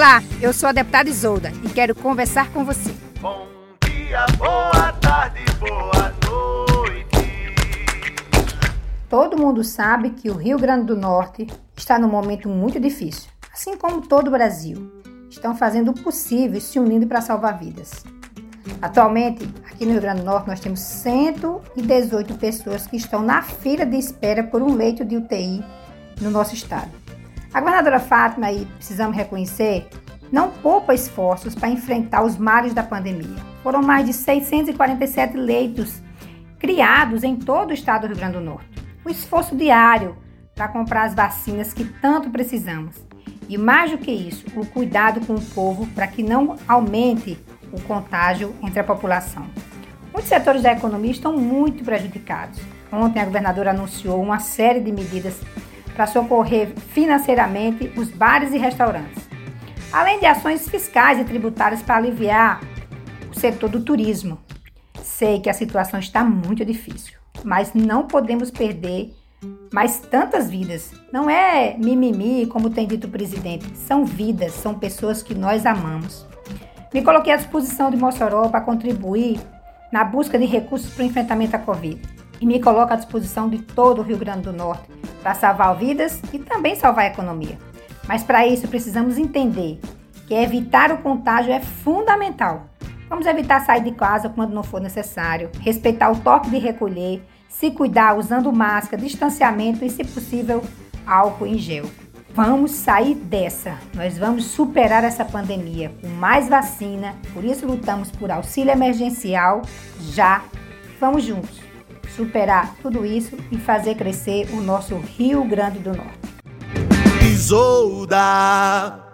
Olá, eu sou a deputada Isolda e quero conversar com você. Bom dia, boa tarde, boa noite. Todo mundo sabe que o Rio Grande do Norte está num momento muito difícil, assim como todo o Brasil. Estão fazendo o possível e se unindo para salvar vidas. Atualmente, aqui no Rio Grande do Norte, nós temos 118 pessoas que estão na fila de espera por um leito de UTI no nosso estado. A governadora Fátima, e precisamos reconhecer, não poupa esforços para enfrentar os males da pandemia. Foram mais de 647 leitos criados em todo o estado do Rio Grande do Norte. O esforço diário para comprar as vacinas que tanto precisamos. E mais do que isso, o cuidado com o povo para que não aumente o contágio entre a população. Muitos setores da economia estão muito prejudicados. Ontem a governadora anunciou uma série de medidas para socorrer financeiramente os bares e restaurantes, além de ações fiscais e tributárias para aliviar o setor do turismo. Sei que a situação está muito difícil, mas não podemos perder mais tantas vidas. Não é mimimi, como tem dito o presidente, são vidas, são pessoas que nós amamos. Me coloquei à disposição de Mossoró para contribuir na busca de recursos para o enfrentamento à Covid. E me coloco à disposição de todo o Rio Grande do Norte para salvar vidas e também salvar a economia. Mas para isso precisamos entender que evitar o contágio é fundamental. Vamos evitar sair de casa quando não for necessário, respeitar o toque de recolher, se cuidar usando máscara, distanciamento e, se possível, álcool em gel. Vamos sair dessa. Nós vamos superar essa pandemia com mais vacina. Por isso lutamos por auxílio emergencial já. Vamos juntos superar tudo isso e fazer crescer o nosso Rio Grande do Norte. Isolda.